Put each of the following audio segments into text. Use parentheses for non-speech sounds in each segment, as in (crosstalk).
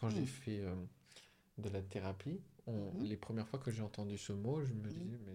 quand j'ai Mm. fait euh, de la thérapie, on- Mhm. les premières fois que j'ai entendu ce mot, je me Mhm. disais, mais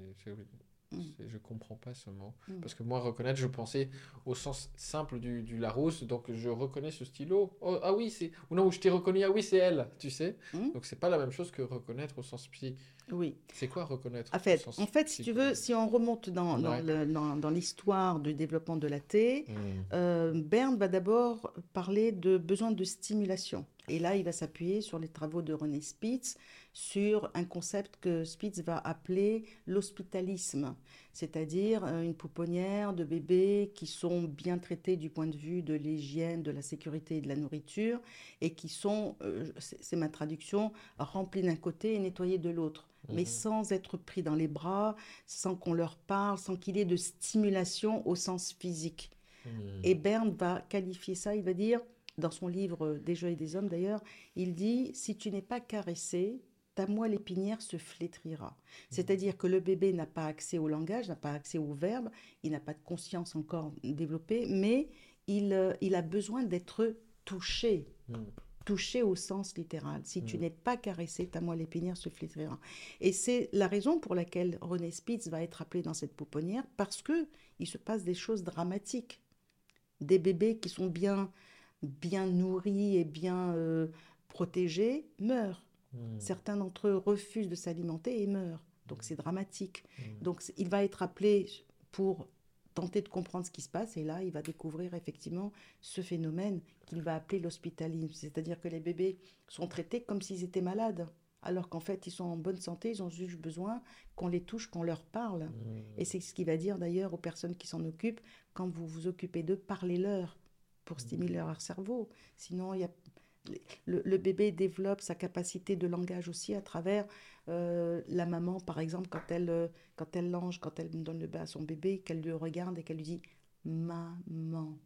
Mm. c'est- je comprends pas ce mot. Mm. Parce que moi, reconnaître, je pensais au sens simple du, du Larousse, donc je reconnais ce stylo. Oh, ah oui, c'est. Ou non, je t'ai reconnu, ah oui, c'est elle, tu sais. Mm. Donc c'est pas la même chose que reconnaître au sens psy. Oui. C'est quoi reconnaître En au fait, sens en fait, si tu veux, si on remonte dans, dans Ouais. le- dans- dans l'histoire du développement de la T, Mm. euh, Berne va d'abord parler de besoin de stimulation. Et là, il va s'appuyer sur les travaux de René Spitz, sur un concept que Spitz va appeler l'hospitalisme, c'est-à-dire euh, une pouponnière de bébés qui sont bien traités du point de vue de l'hygiène, de la sécurité et de la nourriture, et qui sont, euh, c'est ma traduction, remplis d'un côté et nettoyés de l'autre, mais Mhm. sans être pris dans les bras, sans qu'on leur parle, sans qu'il y ait de stimulation au sens physique. Mm. Et Berne va qualifier ça, il va dire, dans son livre euh, Des jeux et des hommes d'ailleurs, il dit Si tu n'es pas caressé, ta moelle épinière se flétrira. C'est-à-dire que le bébé n'a pas accès au langage, n'a pas accès au verbe, il n'a pas de conscience encore développée, mais il, euh, il a besoin d'être touché. Mm. Touché au sens littéral. Si tu Mm. n'es pas caressé, ta moelle épinière se flétrira. Et c'est la raison pour laquelle René Spitz va être appelé dans cette pouponnière, parce que il se passe des choses dramatiques. Des bébés qui sont bien, bien nourris et bien euh, protégés meurent. Mm. Certains d'entre eux refusent de s'alimenter et meurent. Donc c'est dramatique. Mm. Donc il va être appelé pour tenter de comprendre ce qui se passe et là il va découvrir effectivement ce phénomène qu'il va appeler l'hospitalisme. C'est-à-dire que les bébés sont traités comme s'ils étaient malades. Alors qu'en fait, ils sont en bonne santé, ils ont juste besoin qu'on les touche, qu'on leur parle. Et c'est ce qu'il va dire d'ailleurs aux personnes qui s'en occupent, quand vous vous occupez d'eux, parlez-leur pour stimuler leur cerveau. Sinon, il y a... le, bébé développe sa capacité de langage aussi à travers euh, la maman, par exemple, quand elle, euh, quand elle lange, quand elle donne le bain à son bébé, qu'elle le regarde et qu'elle lui dit Maman.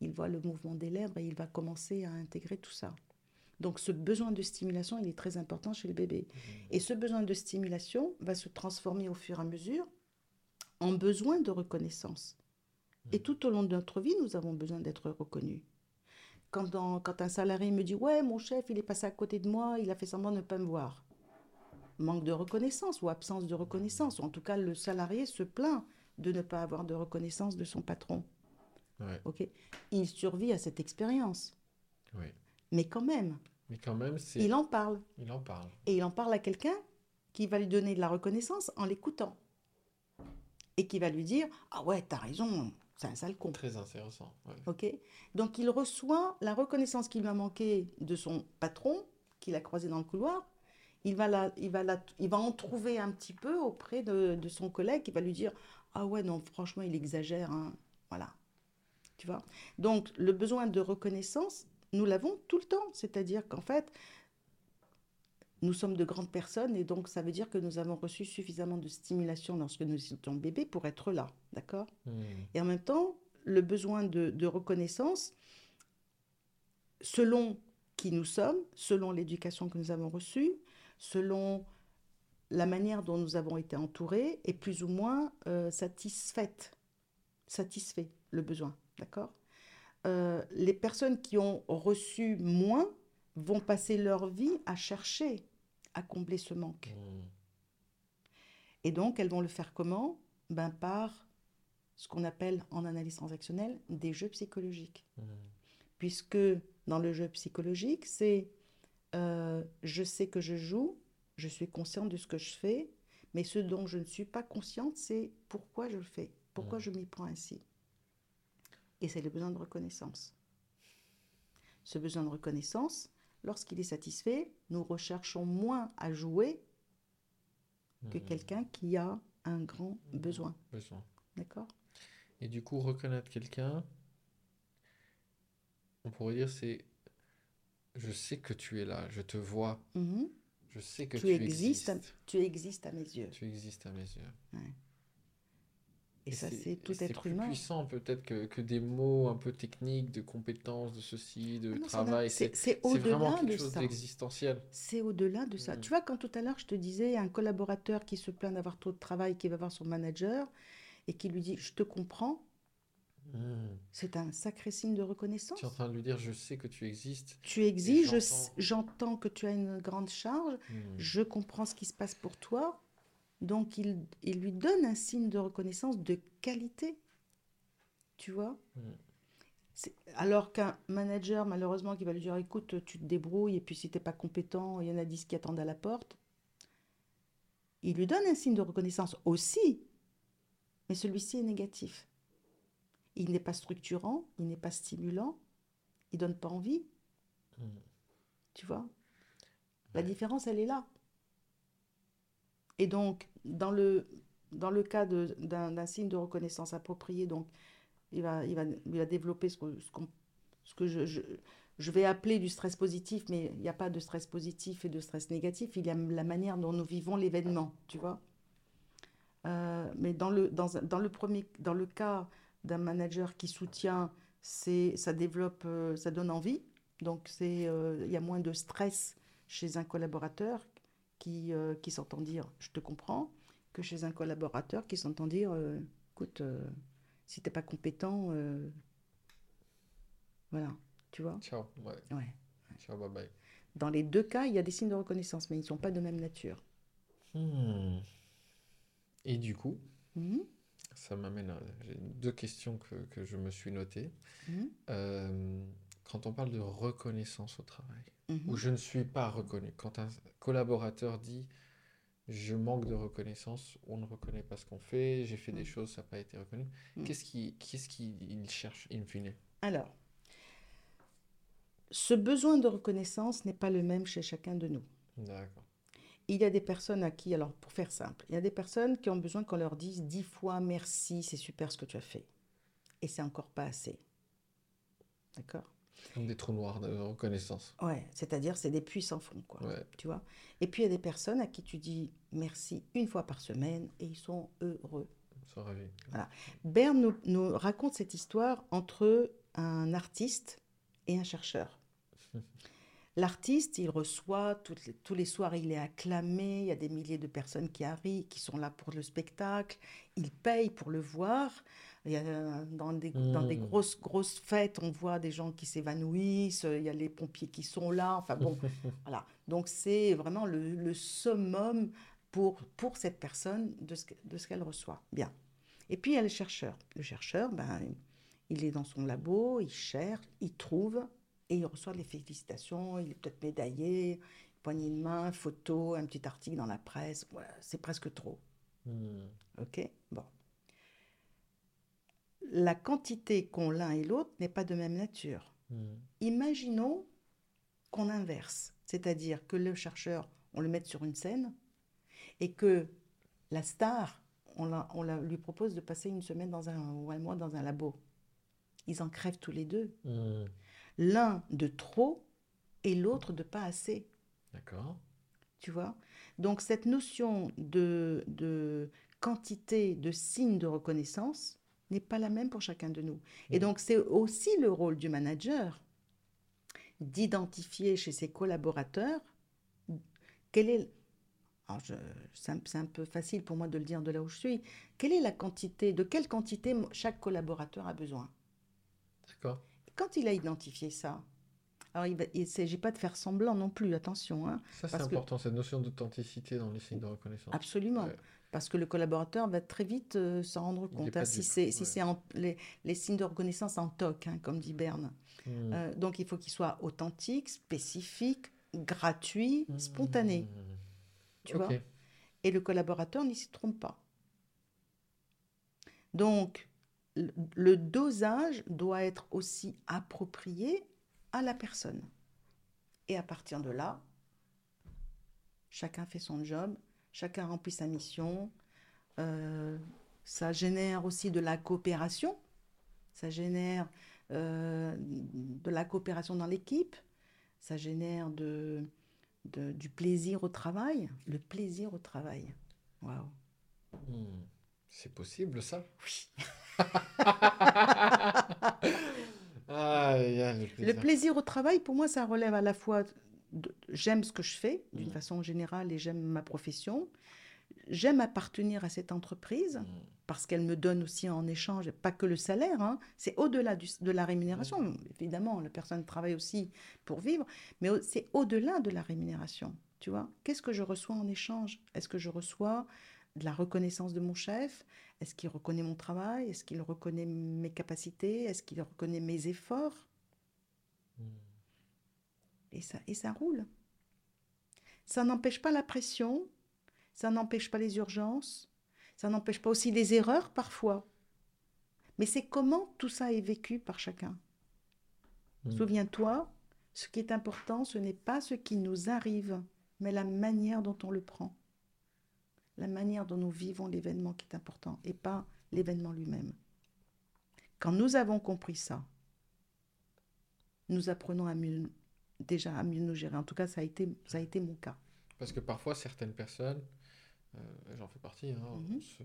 Il voit le mouvement des lèvres et il va commencer à intégrer tout ça. Donc ce besoin de stimulation, il est très important chez le bébé. Et ce besoin de stimulation va se transformer au fur et à mesure en besoin de reconnaissance. Et tout au long de notre vie, nous avons besoin d'être reconnus. Quand, dans- quand un salarié me dit Ouais, mon chef, il est passé à côté de moi, il a fait semblant de ne pas me voir. Manque de reconnaissance ou absence de reconnaissance. Ou en tout cas, le salarié se plaint de ne pas avoir de reconnaissance de son patron. Ouais, il survit à cette expérience. Mais quand même, Mais quand même, il en parle. Il en parle. Et il en parle à quelqu'un qui va lui donner de la reconnaissance en l'écoutant. Et qui va lui dire Ah ouais, t'as raison, c'est un sale con. Très intéressant. ouais. Ok Donc il reçoit la reconnaissance qu'il lui a manqué de son patron, qu'il a croisé dans le couloir. Il va, la, il, va la- il va en trouver un petit peu auprès de, de son collègue qui va lui dire Ah ouais, non, franchement, il exagère. hein. Voilà. Tu vois? Donc le besoin de reconnaissance, nous l'avons tout le temps. C'est-à-dire qu'en fait, nous sommes de grandes personnes et donc ça veut dire que nous avons reçu suffisamment de stimulation lorsque nous étions bébés pour être là. D'accord? Mm. et en même temps, le besoin de, de reconnaissance, selon qui nous sommes, selon l'éducation que nous avons reçue, selon la manière dont nous avons été entourés, est plus ou moins euh, satisfaite, satisfait le besoin. D'accord? Euh, Les personnes qui ont reçu moins vont passer leur vie à chercher à combler ce manque. Mm. Et donc, elles vont le faire comment? Ben, Par ce qu'on appelle en analyse transactionnelle des jeux psychologiques. Mm. Puisque dans le jeu psychologique, c'est euh, je sais que je joue, je suis consciente de ce que je fais, mais ce dont je ne suis pas consciente, c'est pourquoi je le fais, pourquoi Mm. je m'y prends ainsi. Et c'est le besoin de reconnaissance. Ce besoin de reconnaissance, lorsqu'il est satisfait, nous recherchons moins à jouer que Mm. quelqu'un qui a un grand besoin. Besoin. D'accord? Et du coup, reconnaître quelqu'un, on pourrait dire c'est je sais que tu es là, je te vois, Mhm. je sais que Tu tu, existes, existes. Tu existes à mes yeux. Tu existes à mes yeux. Et, ça, c'est tout être plus humain. puissant peut-être que, que des mots un peu techniques, de compétences, de ceci, de Ah non, travail. c'est- vraiment au-delà de quelque chose ça. d'existentiel. C'est au-delà de ça. Mm. Tu vois, quand tout à l'heure, je te disais, un collaborateur qui se plaint d'avoir trop de travail, qui va voir son manager et qui lui dit Je te comprends, Hmm. C'est un sacré signe de reconnaissance. Tu es en train de lui dire, je sais que tu existes. Tu existes, je j'entends. que tu as une grande charge, Hmm. je comprends ce qui se passe pour toi. Donc, il, il lui donne un signe de reconnaissance de qualité. Tu vois. C'est- Alors qu'un manager, malheureusement, qui va lui dire écoute, tu te débrouilles, et puis si tu n'es pas compétent, il y en a 10 qui attendent à la porte. Il lui donne un signe de reconnaissance aussi, mais celui-ci est négatif. Il n'est pas structurant, il n'est pas stimulant, il donne pas envie. Hmm. Tu vois? La Ouais. différence, elle est là. Et donc, dans le, dans le cas d'un signe de reconnaissance approprié, donc, il va, il va, il va développer ce que, ce que je, je, vais appeler du stress positif, mais il n'y a pas de stress positif et de stress négatif, il y a la manière dont nous vivons l'événement, tu vois. Euh, mais dans le, dans, dans, le premier, dans le cas d'un manager qui soutient, ça développe, euh, ça donne envie. Donc, euh, il y a moins de stress chez un collaborateur qui, euh, qui s'entend dire je te comprends, que chez un collaborateur qui s'entend dire euh, écoute, euh, si t'es pas compétent, euh, voilà, tu vois. Ciao. Ouais. Ouais. Ciao, bye bye. Dans les deux cas, il y a des signes de reconnaissance, mais ils ne sont pas de même nature. Hmm. Et du coup, Mhm, ça m'amène à deux questions que, que je me suis notées. mhm, quand on parle de reconnaissance au travail, mhm. où je ne suis pas reconnu, quand un collaborateur dit je manque de reconnaissance, on ne reconnaît pas ce qu'on fait, j'ai fait des choses, ça n'a pas été reconnu, qu'est-ce qui, qu'est-ce qu'il cherche in fine? Alors, ce besoin de reconnaissance n'est pas le même chez chacun de nous. D'accord. Il y a des personnes à qui, alors pour faire simple, il y a des personnes qui ont besoin qu'on leur dise dix fois merci, c'est super ce que tu as fait. Et c'est encore pas assez. D'accord? Comme des trous noirs de reconnaissance. Ouais, c'est-à-dire c'est des puits sans fond, quoi. Ouais. Tu vois Et puis il y a des personnes à qui tu dis merci une fois par semaine et ils sont heureux. Ça ravi. Berne nous, nous raconte cette histoire entre un artiste et un chercheur. (laughs) L'artiste, il reçoit toutes les- tous les soirs, il est acclamé, il y a des milliers de personnes qui arrivent, qui sont là pour le spectacle, il paye pour le voir. Il y a, dans, des, dans des Mm. grosses, grosses fêtes, on voit des gens qui s'évanouissent, il y a les pompiers qui sont là, enfin bon, (laughs) voilà. Donc c'est vraiment le, le summum pour, pour cette personne de ce, que- de ce qu'elle reçoit. Bien. Et puis il y a le chercheur. Le chercheur, ben, il est dans son labo, il cherche, il trouve et il reçoit les félicitations, il est peut-être médaillé, poignée de main, photo, un petit article dans la presse. Voilà, c'est presque trop. Hmm. OK Bon. La quantité qu'ont l'un et l'autre n'est pas de même nature. Hmm. Imaginons qu'on inverse, c'est-à-dire que le chercheur, on le mette sur une scène et que la star, on, la- on la- lui propose de passer une semaine dans un, ou un mois dans un labo. Ils en crèvent tous les deux. Hmm. L'un de trop et l'autre de pas assez. D'accord. Tu vois? Donc cette notion de, de quantité, de signes de reconnaissance n'est pas la même pour chacun de nous. Et Mhm. donc c'est aussi le rôle du manager d'identifier chez ses collaborateurs quelle est... C'est un, c'est un peu facile pour moi de le dire de là où je suis. Quelle est la quantité, de quelle quantité chaque collaborateur a besoin? D'accord. Quand il a identifié ça, alors il ne s'agit pas de faire semblant non plus, attention, hein, Ça, c'est que- important, cette notion d'authenticité dans les signes de reconnaissance. absolument. Ouais. Parce que le collaborateur va très vite euh, s'en rendre compte. hein, si c'est ouais. les, les signes de reconnaissance en toc, hein, comme dit Berne. Hmm. Euh, donc il faut qu'il soit authentique, spécifique, gratuit, spontané. Hmm. Tu vois? Et le collaborateur n'y s'y trompe pas. Donc le, dosage doit être aussi approprié à la personne. Et à partir de là, chacun fait son job, chacun remplit sa mission. Euh, ça génère aussi de la coopération, ça génère euh, de la coopération dans l'équipe, ça génère de, de- du plaisir au travail, le plaisir au travail. Waouh. Hmm. C'est possible, ça? Oui. (laughs) (laughs) Ah, le plaisir. au travail, pour moi, ça relève à la fois j'aime ce que je fais d'une Mm. façon générale et j'aime ma profession. j'aime appartenir à cette entreprise Mm. parce qu'elle me donne aussi en échange, pas que le salaire, hein, c'est au-delà de la rémunération. Évidemment, la personne travaille aussi pour vivre, mais c'est au-delà de la rémunération. Tu vois, qu'est-ce que je reçois en échange? Est-ce que je reçois de la reconnaissance de mon chef? Est-ce qu'il reconnaît mon travail? Est-ce qu'il reconnaît mes capacités? Est-ce qu'il reconnaît mes efforts? Mm. et ça, et ça roule. Ça n'empêche pas la pression, ça n'empêche pas les urgences, ça n'empêche pas aussi les erreurs parfois. Mais c'est comment tout ça est vécu par chacun? Mm. Souviens-toi, ce qui est important, ce n'est pas ce qui nous arrive, mais la manière dont on le prend. La manière dont nous vivons l'événement qui est important, et pas l'événement lui-même. Quand nous avons compris ça, nous apprenons à mieux, déjà à mieux nous gérer. En tout cas, ça a été, ça a été mon cas. Parce que parfois, certaines personnes, euh, j'en fais partie, hein, Mhm. se-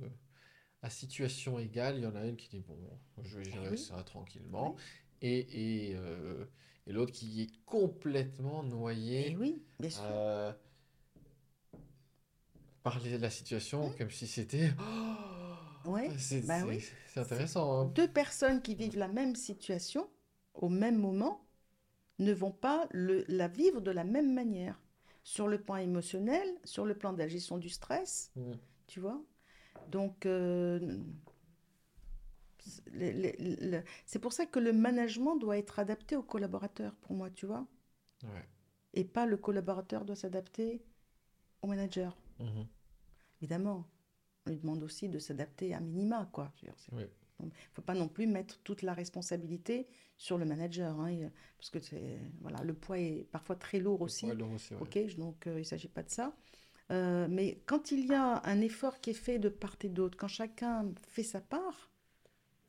à situation égale, il y en a une qui dit, bon, je vais gérer oui. ça tranquillement, Oui. et, et, euh, et l'autre qui est complètement noyé Et oui, bien sûr. euh, par les- la situation comme si c'était... Ouais, c'est bah oui. c'est intéressant. hein. Deux personnes qui vivent la même situation au même moment ne vont pas le- la vivre de la même manière. Sur le plan émotionnel, sur le plan de la gestion du stress, Mm. tu vois. Donc, euh, c'est- pour ça que le management doit être adapté aux collaborateurs, pour moi, tu vois. Ouais. Et pas le collaborateur doit s'adapter au manager. Mhm. Évidemment, on lui demande aussi de s'adapter à minima, quoi. Oui. Il ne faut pas non plus mettre toute la responsabilité sur le manager, hein, et- parce que voilà, le poids est parfois très lourd aussi. Ouais, Laurent, c'est vrai. Ok, je- donc euh, il ne s'agit pas de ça. Euh, mais quand il y a un effort qui est fait de part et d'autre, quand chacun fait sa part,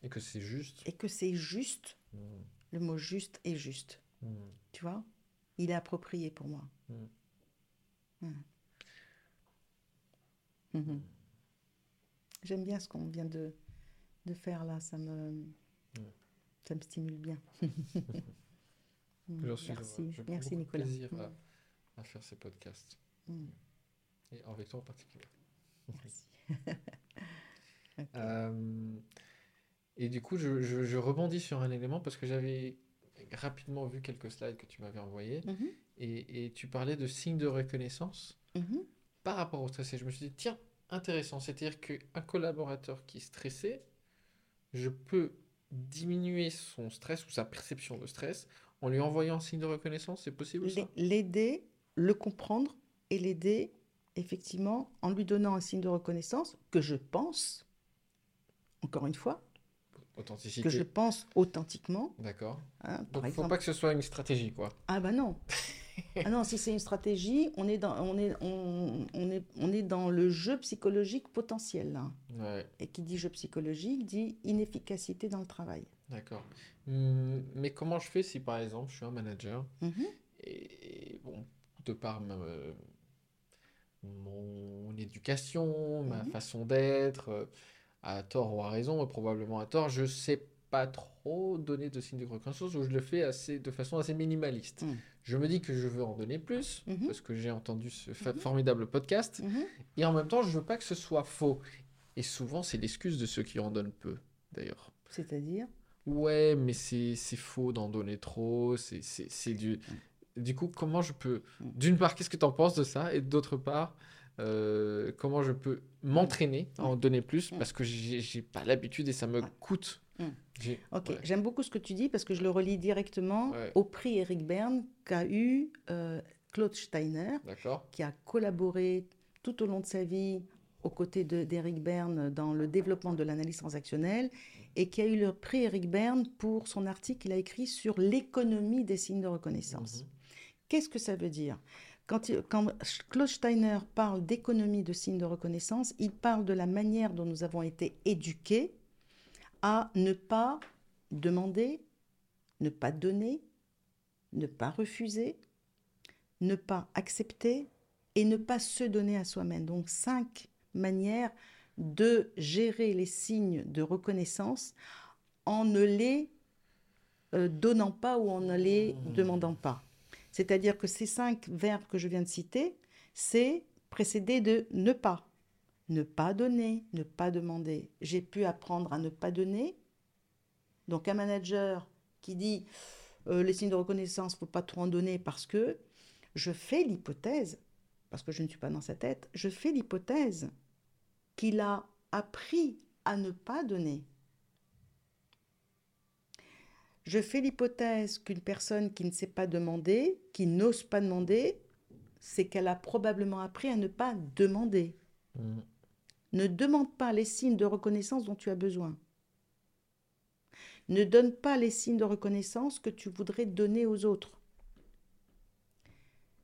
Et que c'est juste. et que c'est juste, Mm. le mot juste est juste, Mm. tu vois, il est approprié pour moi. Mm. Mm. Mhm. J'aime bien ce qu'on vient de, de faire là, ça me, ça me stimule bien. (laughs) Mm, merci, heureux. Je merci Nicolas. plaisir Mm, à, à faire ces podcasts. mm, Et avec toi en particulier. merci. (laughs) (laughs) Euh, et du coup, je, je- je rebondis sur un élément parce que j'avais rapidement vu quelques slides que tu m'avais envoyés Mhm, et, et tu parlais de signes de reconnaissance mhm, par rapport au stress. Et je me suis dit, tiens, intéressant. C'est-à-dire qu'un collaborateur qui est stressé, je peux diminuer son stress ou sa perception de stress en lui envoyant un signe de reconnaissance. C'est possible L'aider, le comprendre et l'aider effectivement en lui donnant un signe de reconnaissance que je pense, encore une fois, Authenticité. que je pense authentiquement. D'accord. hein, Donc, il ne faut pas que ce soit une stratégie, quoi. Ah bah non. (laughs) ah non, si c'est une stratégie, on est dans, on est, on, on est, on est dans le jeu psychologique potentiel. là. Ouais. Et qui dit jeu psychologique dit inefficacité dans le travail. D'accord. Hum, Mais comment je fais si par exemple je suis un manager Mhm. et, et bon, de par ma- mon éducation, ma Mhm. façon d'être, à tort ou à raison, probablement à tort, je sais pas trop donner de signes de reconnaissance ou je le fais assez, de façon assez minimaliste. Mhm. Je me dis que je veux en donner plus Mhm. parce que j'ai entendu ce Mhm. formidable podcast Mhm. et en même temps je veux pas que ce soit faux. Et souvent c'est l'excuse de ceux qui en donnent peu d'ailleurs. C'est-à-dire? Ouais, mais c'est c'est faux d'en donner trop. C'est du. Du coup, comment je peux. D'une part, qu'est-ce que tu en penses de ça? Et d'autre part, euh, comment je peux m'entraîner à en donner plus? Parce que j'ai j'ai pas l'habitude et ça me coûte. Mm. J'ai- Ok, ouais. j'aime beaucoup ce que tu dis parce que je le relie directement Ouais. au prix Eric Berne qu'a eu euh, Claude Steiner, qui a collaboré tout au long de sa vie aux côtés de- d'Eric Berne dans le développement de l'analyse transactionnelle et qui a eu le prix Eric Berne pour son article qu'il a écrit sur l'économie des signes de reconnaissance. Mhm. Qu'est-ce que ça veut dire? Quand, il- quand Claude Steiner parle d'économie de signes de reconnaissance, il parle de la manière dont nous avons été éduqués à ne pas demander, ne pas donner, ne pas refuser, ne pas accepter et ne pas se donner à soi-même. Donc cinq manières de gérer les signes de reconnaissance en ne les euh, donnant pas ou en ne les demandant pas. C'est-à-dire que ces cinq verbes que je viens de citer, c'est précédé de ne pas. Ne pas donner, ne pas demander. J'ai pu apprendre à ne pas donner. Donc un manager qui dit euh, les signes de reconnaissance, faut pas trop en donner parce que je fais l'hypothèse, parce que je ne suis pas dans sa tête, je fais l'hypothèse qu'il a appris à ne pas donner. Je fais l'hypothèse qu'une personne qui ne sait pas demander, qui n'ose pas demander, c'est qu'elle a probablement appris à ne pas demander. Mm. Ne demande pas les signes de reconnaissance dont tu as besoin. Ne donne pas les signes de reconnaissance que tu voudrais donner aux autres.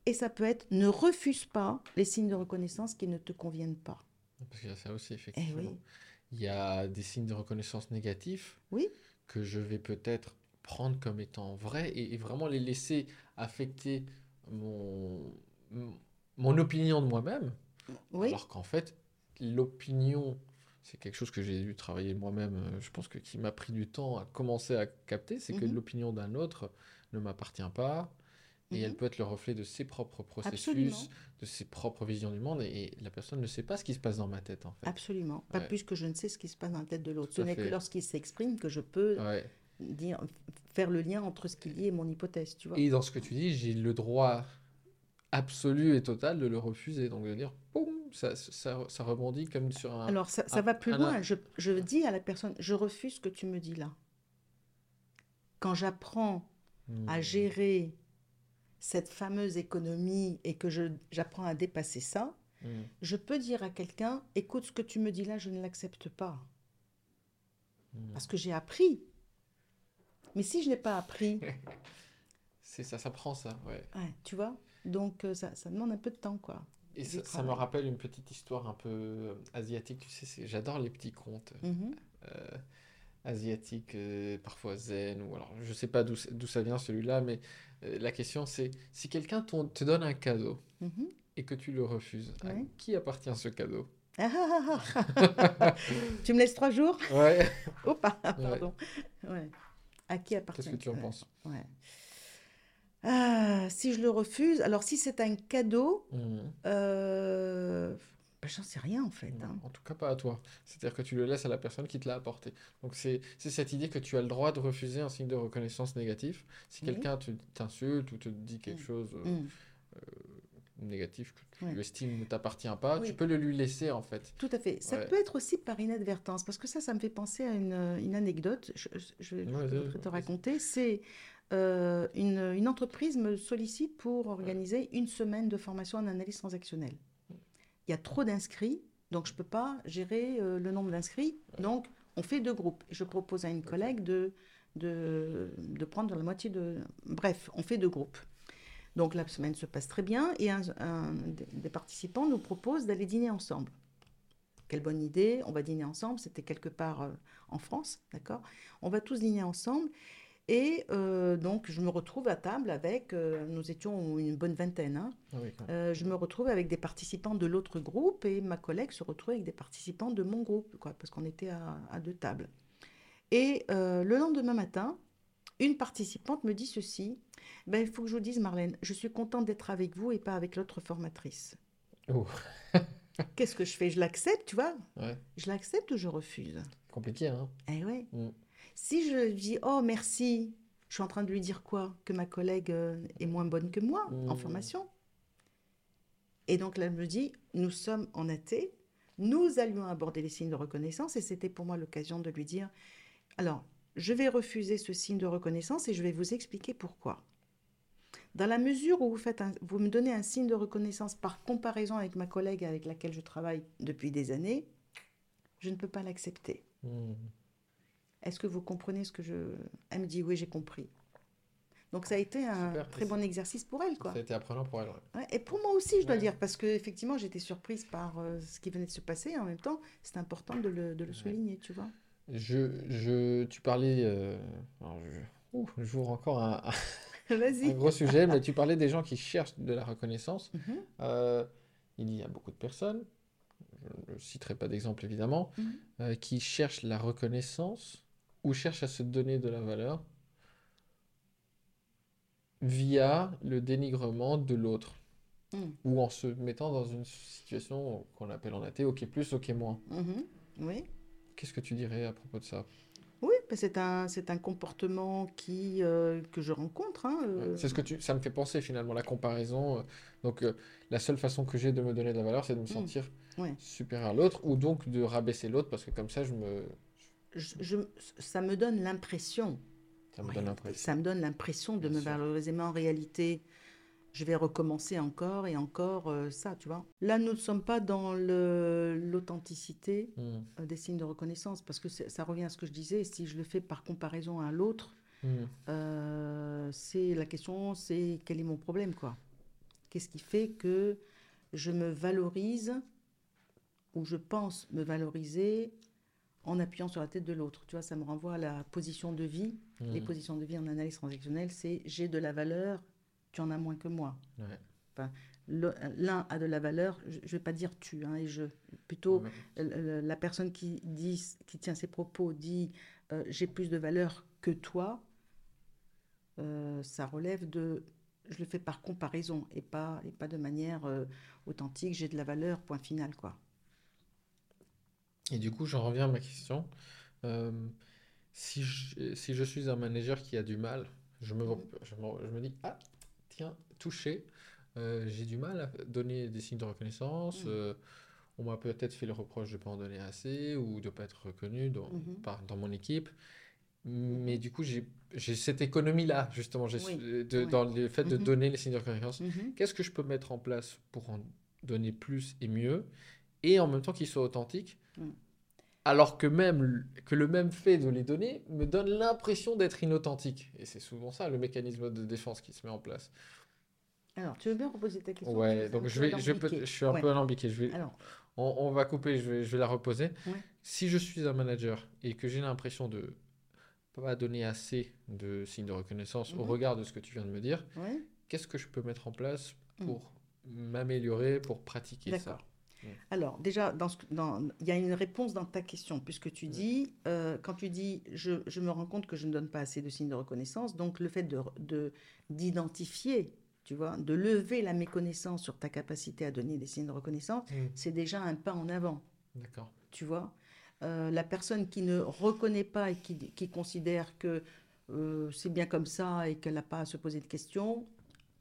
Et ça peut être ne refuse pas les signes de reconnaissance qui ne te conviennent pas. Parce qu'il y a ça aussi, Eh effectivement. oui, Il y a des signes de reconnaissance négatifs oui, que je vais peut-être prendre comme étant vrais et, et vraiment les laisser affecter mon, mon- mon opinion de moi-même. oui, Alors qu'en fait, l'opinion, c'est quelque chose que j'ai dû travailler moi-même, euh, je pense que qui m'a pris du temps à commencer à capter, c'est que Mhm. l'opinion d'un autre ne m'appartient pas. Et Mhm. elle peut être le reflet de ses propres processus, Absolument. de ses propres visions du monde, et, la personne ne sait pas ce qui se passe dans ma tête, en fait. absolument. Pas Ouais. plus que je ne sais ce qui se passe dans la tête de l'autre. Ce n'est que lorsqu'il s'exprime que je peux Ouais. dire, faire le lien entre ce qu'il dit et mon hypothèse, tu vois. Et dans ce que tu dis, j'ai le droit absolu et total de le refuser. Donc de dire, boum, ça, ça, ça rebondit comme sur un... Alors, ça, ça un- va plus un- loin. Je, je dis à la personne, je refuse ce que tu me dis là. Quand j'apprends à Hmm. gérer cette fameuse économie et que j'apprends à dépasser ça, Hmm. je peux dire à quelqu'un, écoute, ce que tu me dis là, je ne l'accepte pas. Hmm. Parce que j'ai appris. Mais si je n'ai pas appris, (laughs) C'est ça, ça prend ça, ouais. ouais, tu vois, donc euh, ça, ça demande un peu de temps, quoi. Et ça, ça me rappelle une petite histoire un peu euh, asiatique, tu sais, j'adore les petits contes euh, asiatiques, euh, parfois zen, ou alors je sais pas d'où ça- vient celui-là, mais euh, la question c'est, si quelqu'un te donne un cadeau Mhm. et que tu le refuses, à qui appartient ce cadeau? (laughs) Tu me laisses trois jours? Ouais, (laughs) Oh, pa- pardon. Ouais. À qui appartient qu'est-ce que tu en penses? ouais. Ah, si je le refuse, alors si c'est un cadeau, Hmm. euh, ben, j'en sais rien en fait. hein. En tout cas, pas à toi. C'est-à-dire que tu le laisses à la personne qui te l'a apporté. Donc, c'est cette idée que tu as le droit de refuser un signe de reconnaissance négatif. Si Oui. quelqu'un te- t'insulte ou te dit quelque Mm. chose euh, Mm. négatif que tu Ouais. estimes ne t'appartient pas, Oui. tu peux le lui laisser en fait. Tout à fait. Ça Ouais. peut être aussi par inadvertance, parce que ça, ça me fait penser à une, une anecdote. Je, je- je vais je te raconter. C'est euh, une, une entreprise me sollicite pour organiser une semaine de formation en analyse transactionnelle. Il y a trop d'inscrits, donc je ne peux pas gérer euh, le nombre d'inscrits. Donc, on fait deux groupes. Je propose à une collègue de, de, de prendre la moitié de... Bref, on fait deux groupes. Donc la semaine se passe très bien et un, des participants nous propose d'aller dîner ensemble. Quelle bonne idée, on va dîner ensemble, c'était quelque part euh, en France, d'accord? On va tous dîner ensemble et euh, donc je me retrouve à table avec, euh, nous étions une bonne vingtaine, hein. Ah oui. Euh, je me retrouve avec des participants de l'autre groupe et ma collègue se retrouve avec des participants de mon groupe, quoi, parce qu'on était à, à deux tables. Et le lendemain matin, une participante me dit ceci, ben, il faut que je vous dise, Marlène, je suis contente d'être avec vous et pas avec l'autre formatrice. Oh, (laughs) Qu'est-ce que je fais? Je l'accepte, tu vois? Ouais. Je l'accepte ou je refuse? Compliqué, hein? Eh ouais. Mm. Si je dis, oh merci, je suis en train de lui dire quoi? Que ma collègue euh, est moins bonne que moi en Mm. formation. Et donc là, elle me dit, nous sommes en AT, nous allions aborder les signes de reconnaissance et c'était pour moi l'occasion de lui dire, alors, je vais refuser ce signe de reconnaissance et je vais vous expliquer pourquoi. Dans la mesure où vous, faites un- vous me donnez un signe de reconnaissance par comparaison avec ma collègue avec laquelle je travaille depuis des années, je ne peux pas l'accepter. Mm. Est-ce que vous comprenez ce que je... Elle me dit, oui, j'ai compris. Donc ça a été un Super. très bon exercice pour elle, quoi. Ça a été apprenant pour elle. ouais. Ouais, et pour moi aussi, je dois Ouais. dire, parce que effectivement, j'étais surprise par euh, ce qui venait de se passer. En même temps, c'est important de le, de le souligner, tu vois. Je, je, tu parlais, euh, alors je, ouh, j'ouvre encore un, (laughs) un gros sujet, mais tu parlais des gens qui cherchent de la reconnaissance. Mhm, Euh, il y a beaucoup de personnes, je ne citerai pas d'exemple évidemment, mhm. qui cherchent la reconnaissance ou cherchent à se donner de la valeur via le dénigrement de l'autre. Mm. ou en se mettant dans une situation qu'on appelle en athée OK plus, OK moins. Mhm. Oui. Qu'est-ce que tu dirais à propos de ça? Oui, c'est un, c'est un comportement qui, euh, que je rencontre. hein, euh, C'est ce que tu, ça me fait penser finalement, la comparaison. euh, Donc, euh, la seule façon que j'ai de me donner de la valeur, c'est de me sentir Mm. ouais. supérieur à l'autre, ou donc de rabaisser l'autre, parce que comme ça, je me, Je, je- ça me donne l'impression, ça me donne l'impression. ça me donne l'impression de Bien me sûr. valoriser, mais en réalité, je vais recommencer encore et encore euh, ça, tu vois. Là, nous ne sommes pas dans l'authenticité Mm. euh, des signes de reconnaissance, parce que ça revient à ce que je disais, si je le fais par comparaison à l'autre, Mm. euh, c'est la question, c'est quel est mon problème, quoi. Qu'est-ce qui fait que je me valorise ou je pense me valoriser en appuyant sur la tête de l'autre. Tu vois, ça me renvoie à la position de vie. Les Mm. positions de vie en analyse transactionnelle, c'est j'ai de la valeur, tu en as moins que moi. Ouais. L'un a de la valeur, je ne vais pas dire tu, hein, et je. Plutôt, Ouais. la personne qui, dit, qui tient ses propos dit euh, j'ai plus de valeur que toi, euh, ça relève de. Je le fais par comparaison et pas, et pas de manière euh, authentique, j'ai de la valeur, point final, quoi. Et du coup, j'en reviens à ma question. Euh, si je, si je suis un manager qui a du mal, je me, je me, je me dis, ah, tiens, touché, euh, j'ai du mal à donner des signes de reconnaissance. Mm. euh, on m'a peut-être fait le reproche de ne pas en donner assez ou de ne pas être reconnu dans, par- dans mon équipe. Mais du coup, j'ai cette économie-là, justement, j'ai Oui. su- de- Ouais. dans le fait de donner les signes de reconnaissance. Qu'est-ce que je peux mettre en place pour en donner plus et mieux, et en même temps qu'il soit authentique, Mm. alors que même que le même fait de les donner me donne l'impression d'être inauthentique. Et c'est souvent ça le mécanisme de défense qui se met en place. Alors, tu veux bien reposer ta question Ouais, donc je vais, suis un Ouais. peu alambiqué. Je vais, Alors, on, on va couper, je vais, je vais la reposer. Ouais. Si je suis un manager et que j'ai l'impression de pas donner assez de signes de reconnaissance au Mhm. regard de ce que tu viens de me dire, ouais, qu'est-ce que je peux mettre en place Mm. pour m'améliorer, pour pratiquer ça? D'accord. Alors, déjà, dans ce que- dans- il y a une réponse dans ta question, puisque tu dis, euh, quand tu dis, je, je me rends compte que je ne donne pas assez de signes de reconnaissance, donc le fait de, de- d'identifier, tu vois, de lever la méconnaissance sur ta capacité à donner des signes de reconnaissance, Mm. c'est déjà un pas en avant. D'accord. tu vois. Euh, la personne qui ne reconnaît pas et qui, qui considère que euh, c'est bien comme ça et qu'elle n'a pas à se poser de questions,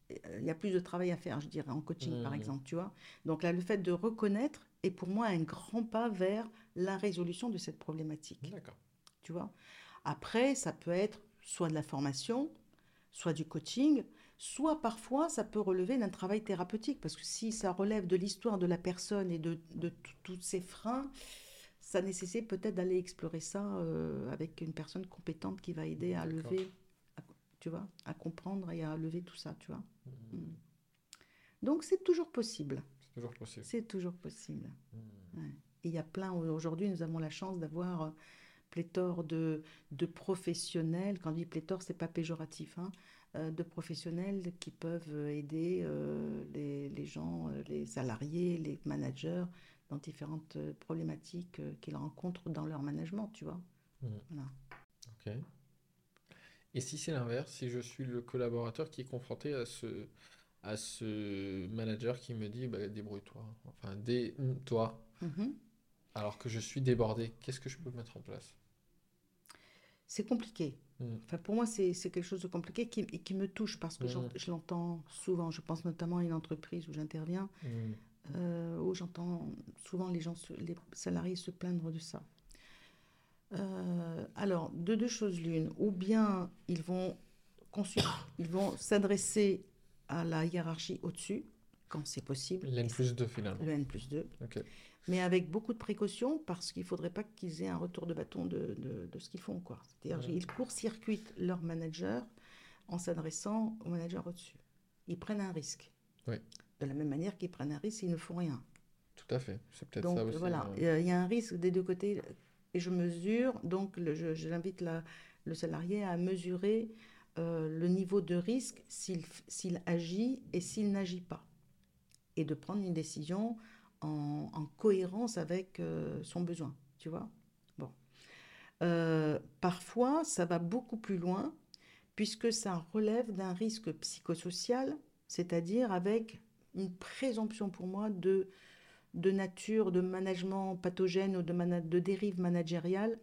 il y a plus de travail à faire, je dirais, en coaching, par Mhm. exemple, tu vois. Donc là, le fait de reconnaître est pour moi un grand pas vers la résolution de cette problématique, D'accord. tu vois. Après, ça peut être soit de la formation, soit du coaching, soit parfois ça peut relever d'un travail thérapeutique, parce que si ça relève de l'histoire de la personne et de, de tous ses freins, ça nécessite peut-être d'aller explorer ça euh, avec une personne compétente qui va aider à lever, tu vois, à comprendre et à lever tout ça, tu vois. Mm. Mm. Donc c'est toujours possible, C'est toujours possible. c'est toujours possible. Mm. Ouais. Et il y a plein, aujourd'hui, nous avons la chance d'avoir euh, pléthore de, de professionnels. Quand je dis pléthore, c'est pas péjoratif, hein, euh, de professionnels qui peuvent euh, aider euh, les, les gens, les salariés, les managers dans différentes problématiques qu'ils rencontrent dans leur management, tu vois. Voilà. Ok. Et si c'est l'inverse, si je suis le collaborateur qui est confronté à ce, à ce manager qui me dit bah, débrouille-toi, enfin dé-toi, Mhm. alors que je suis débordé, qu'est-ce que je peux mettre en place? C'est compliqué. Mm. Enfin, pour moi, c'est quelque chose de compliqué qui, et qui me touche parce que j'en- Mhm. je l'entends souvent. Je pense notamment à une entreprise où j'interviens. Mm. euh, où j'entends souvent les gens, les salariés se plaindre de ça. Euh, alors, de deux choses l'une, ou bien ils vont, consul- ils vont s'adresser à la hiérarchie au-dessus, quand c'est possible, L'N plus 2 finalement. le N plus 2, Ok. mais avec beaucoup de précautions parce qu'il ne faudrait pas qu'ils aient un retour de bâton de, de- de ce qu'ils font. quoi. C'est-à-dire Ouais. qu'ils court-circuitent leur manager en s'adressant au manager au-dessus. Ils prennent un risque. Ouais. De la même manière qu'ils prennent un risque s'ils ne font rien. Tout à fait. C'est peut-être Donc ça aussi. voilà, hein. il y a un risque des deux côtés et je mesure, donc j'invite le salarié à mesurer euh, le niveau de risque s'il agit et s'il n'agit pas. Et de prendre une décision en, en cohérence avec euh, son besoin, tu vois. Bon. Euh, parfois, ça va beaucoup plus loin puisque ça relève d'un risque psychosocial, c'est-à-dire avec une présomption pour moi de, de nature, de management pathogène ou de, dérive managériale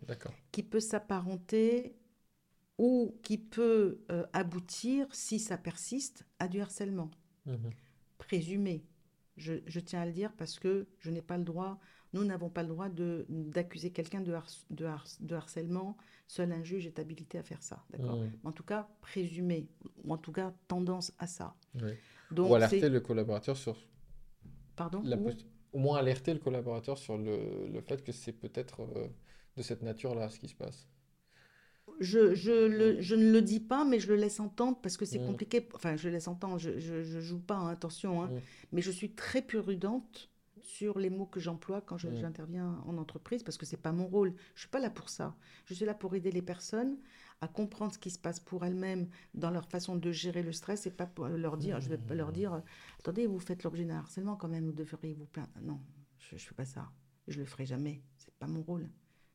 qui peut s'apparenter ou qui peut euh, aboutir, si ça persiste, à du harcèlement Mhm. présumé. Je, je tiens à le dire parce que je n'ai pas le droit, nous n'avons pas le droit d'accuser quelqu'un de, har- de, har- de harcèlement. Seul un juge est habilité à faire ça. D'accord? Mhm. En tout cas, présumé, ou en tout cas, tendance à ça. Oui. Donc, Ou alerter le collaborateur sur Pardon? la au moins alerter le collaborateur sur le, le fait que c'est peut-être euh, de cette nature-là ce qui se passe. Je, je, le- je ne le dis pas, mais je le laisse entendre parce que c'est Mm. compliqué. Enfin, je le laisse entendre, je, je, je joue pas, hein, attention, hein. Mm. mais je suis très prudente sur les mots que j'emploie quand je- Mm. j'interviens en entreprise parce que c'est pas mon rôle. Je suis pas là pour ça. Je suis là pour aider les personnes à comprendre ce qui se passe pour elles-mêmes dans leur façon de gérer le stress et pas pour leur dire, je vais pas leur dire, attendez, vous faites l'objet d'un harcèlement quand même, vous devriez vous plaindre. Non, je, je fais pas ça. Je le ferai jamais. C'est pas mon rôle.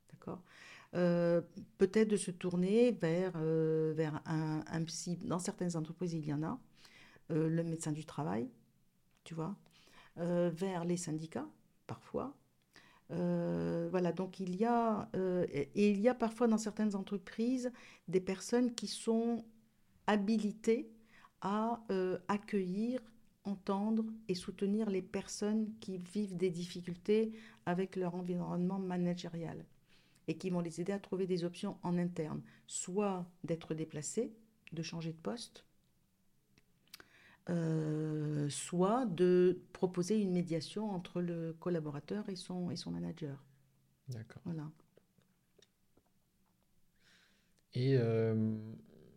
D'accord? Euh, Peut-être de se tourner vers, euh, vers un, un psy. Dans certaines entreprises, il y en a. Euh, le médecin du travail, tu vois. Vers les syndicats, parfois. Euh, voilà, donc il y a, euh, et, il y a parfois dans certaines entreprises des personnes qui sont habilitées à euh, accueillir, entendre et soutenir les personnes qui vivent des difficultés avec leur environnement managérial et qui vont les aider à trouver des options en interne, soit d'être déplacés, de changer de poste, euh, soit de proposer une médiation entre le collaborateur et son, et son manager. D'accord. Voilà. Et euh,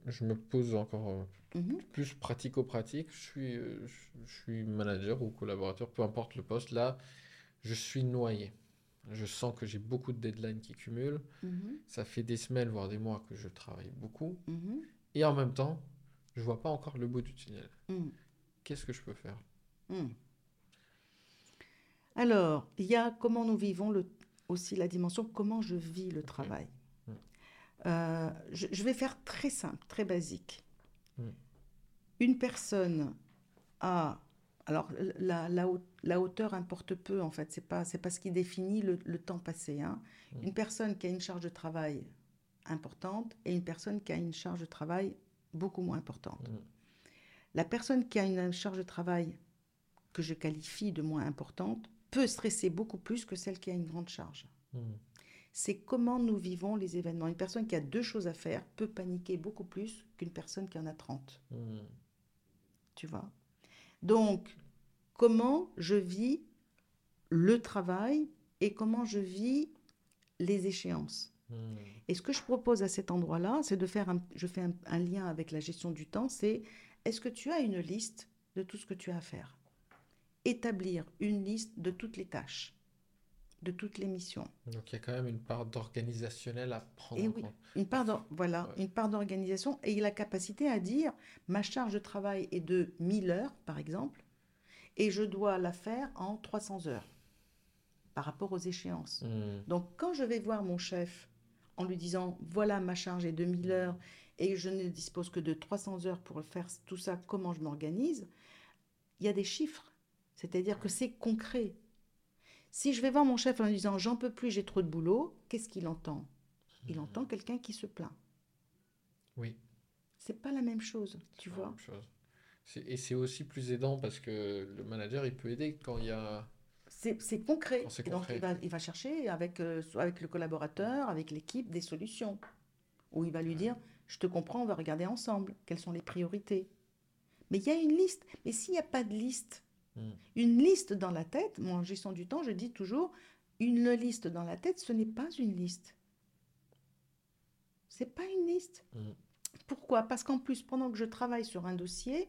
je me pose encore euh, Mhm. plus pratico-pratique. Je suis, euh, je, je suis manager ou collaborateur, peu importe le poste. Là, je suis noyé. Je sens que j'ai beaucoup de deadlines qui cumulent. Mhm. Ça fait des semaines, voire des mois que je travaille beaucoup. Mhm. Et en même temps, je vois pas encore le bout du tunnel. Qu'est-ce que je peux faire? Mhm. Alors, il y a comment nous vivons le, aussi la dimension comment je vis le travail. Mm. Euh, je, je vais faire très simple, très basique. Mm. Une personne a, alors la, la, haute- la hauteur importe peu en fait, c'est pas, c'est pas ce qui définit le, le temps passé. hein. Une personne qui a une charge de travail importante et une personne qui a une charge de travail beaucoup moins importante. La personne qui a une charge de travail que je qualifie de moins importante peut stresser beaucoup plus que celle qui a une grande charge. Mm. C'est comment nous vivons les événements. Une personne qui a deux choses à faire peut paniquer beaucoup plus qu'une personne qui en a 30, Mm. tu vois? Donc, comment je vis le travail et comment je vis les échéances? Mm. Et ce que je propose à cet endroit-là, c'est de faire un, je fais un, un lien avec la gestion du temps, c'est est-ce que tu as une liste de tout ce que tu as à faire? Établir une liste de toutes les tâches, de toutes les missions. Donc il y a quand même une part d'organisationnel à prendre Et en oui. Une part voilà, Ouais. une part d'organisation et la capacité à dire ma charge de travail est de 1000 heures, par exemple, et je dois la faire en 300 heures par rapport aux échéances. Mm. Donc, quand je vais voir mon chef en lui disant voilà, ma charge est de 1000 heures et je ne dispose que de 300 heures pour faire tout ça, comment je m'organise Il y a des chiffres. C'est-à-dire que c'est concret. Si je vais voir mon chef en lui disant j'en peux plus, j'ai trop de boulot, qu'est-ce qu'il entend? Il entend quelqu'un qui se plaint. Oui, C'est pas la même chose, tu vois. même chose. Et c'est aussi plus aidant parce que le manager, il peut aider quand il y a... C'est concret. Et donc, il va, il va chercher avec, euh, avec le collaborateur, avec l'équipe, des solutions. Ou il va lui dire, je te comprends, on va regarder ensemble quelles sont les priorités? Mais il y a une liste. Mais s'il n'y a pas de liste, Mm. une liste dans la tête, moi en gestion du temps, je dis toujours, une liste dans la tête, ce n'est pas une liste. C'est pas une liste. Mm. Pourquoi? Parce qu'en plus, pendant que je travaille sur un dossier,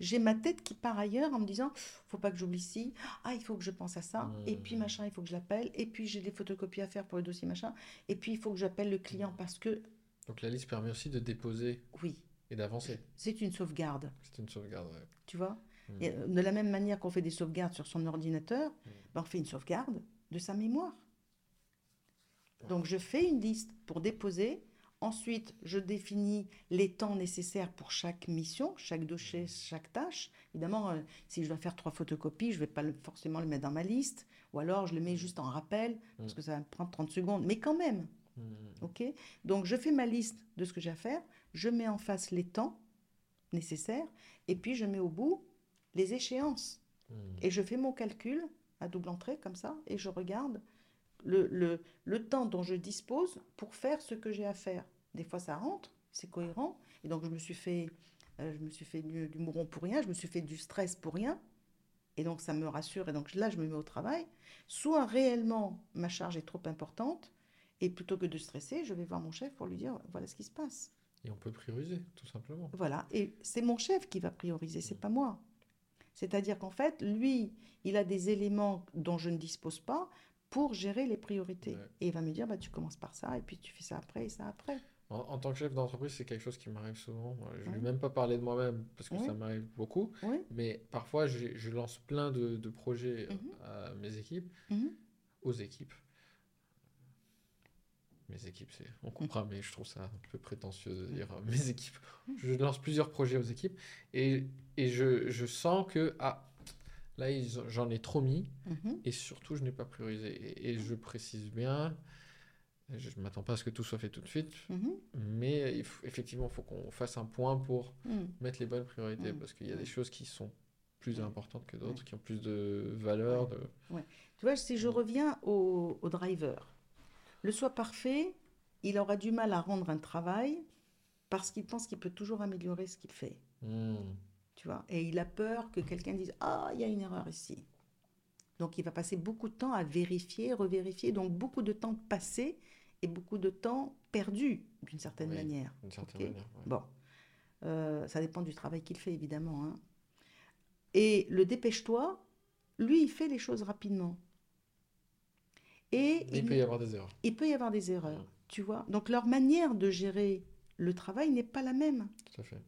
j'ai ma tête qui part ailleurs en me disant, faut pas que j'oublie ci, ah il faut que je pense à ça, et puis Mm. machin, il faut que je l'appelle, et puis j'ai des photocopies à faire pour le dossier machin, et puis il faut que j'appelle le client parce que Donc la liste permet aussi de déposer oui, et d'avancer. c'est une sauvegarde, C'est une sauvegarde. ouais. tu vois. Mm. Et, euh, de la même manière qu'on fait des sauvegardes sur son ordinateur, Mm. ben, on fait une sauvegarde de sa mémoire. Donc je fais une liste pour déposer Ensuite, je définis les temps nécessaires pour chaque mission, chaque dossier, chaque tâche. Évidemment, euh, si je dois faire trois photocopies, je ne vais pas le- forcément le mettre dans ma liste. Ou alors, je le mets juste en rappel, parce que ça va me prendre 30 secondes. Mais quand même. OK Donc, je fais ma liste de ce que j'ai à faire. Je mets en face les temps nécessaires. Et puis, je mets au bout les échéances. Hmm. Et je fais mon calcul à double entrée, comme ça, et je regarde le, le, le temps dont je dispose pour faire ce que j'ai à faire. Des fois, ça rentre, c'est cohérent. Et donc, je me suis fait, euh, je me suis fait du, du mouron pour rien, je me suis fait du stress pour rien. Et donc, ça me rassure. Et donc, là, je me mets au travail. Soit réellement, ma charge est trop importante. Et plutôt que de stresser, je vais voir mon chef pour lui dire voilà ce qui se passe. Et on peut prioriser, tout simplement. Voilà, et c'est mon chef qui va prioriser, c'est pas moi. C'est-à-dire qu'en fait, lui, il a des éléments dont je ne dispose pas pour gérer les priorités. Ouais. Et il va me dire, bah, tu commences par ça, et puis tu fais ça après, et ça après. En, en tant que chef d'entreprise, c'est quelque chose qui m'arrive souvent. Je ne vais même pas parler de moi-même parce que ça m'arrive beaucoup. Oui, Mais parfois, je, je lance plein de, de projets euh, Mhm. à mes équipes, Mhm. aux équipes. Mes équipes, c'est, on comprend, mais je trouve ça un peu prétentieux de dire euh, mes équipes. Je lance plusieurs projets aux équipes et, et je, je sens que ah, là, ils j'en ai trop mis Mhm. et surtout, je n'ai pas priorisé. Et, et je précise bien, je ne m'attends pas à ce que tout soit fait tout de suite, Mhm. mais il faut- effectivement, il faut qu'on fasse un point pour Mhm. mettre les bonnes priorités Mm. parce qu'il y a des choses qui sont plus importantes que d'autres, qui ont plus de valeur. De... Tu vois, si je reviens au, au driver, le soi parfait, il aura du mal à rendre un travail parce qu'il pense qu'il peut toujours améliorer ce qu'il fait. Mm. tu vois. Et il a peur que quelqu'un dise Ah, il y a une erreur ici. Donc il va passer beaucoup de temps à vérifier, revérifier, donc beaucoup de temps passé et beaucoup de temps perdu d'une certaine Oui. manière. D'une certaine Ok? manière. ouais. Bon, Euh, ça dépend du travail qu'il fait évidemment. hein. Et le dépêche-toi, lui, il fait les choses rapidement. Et Il peut y avoir des erreurs. il peut y avoir des erreurs, tu vois. Donc leur manière de gérer le travail n'est pas la même Tout à fait.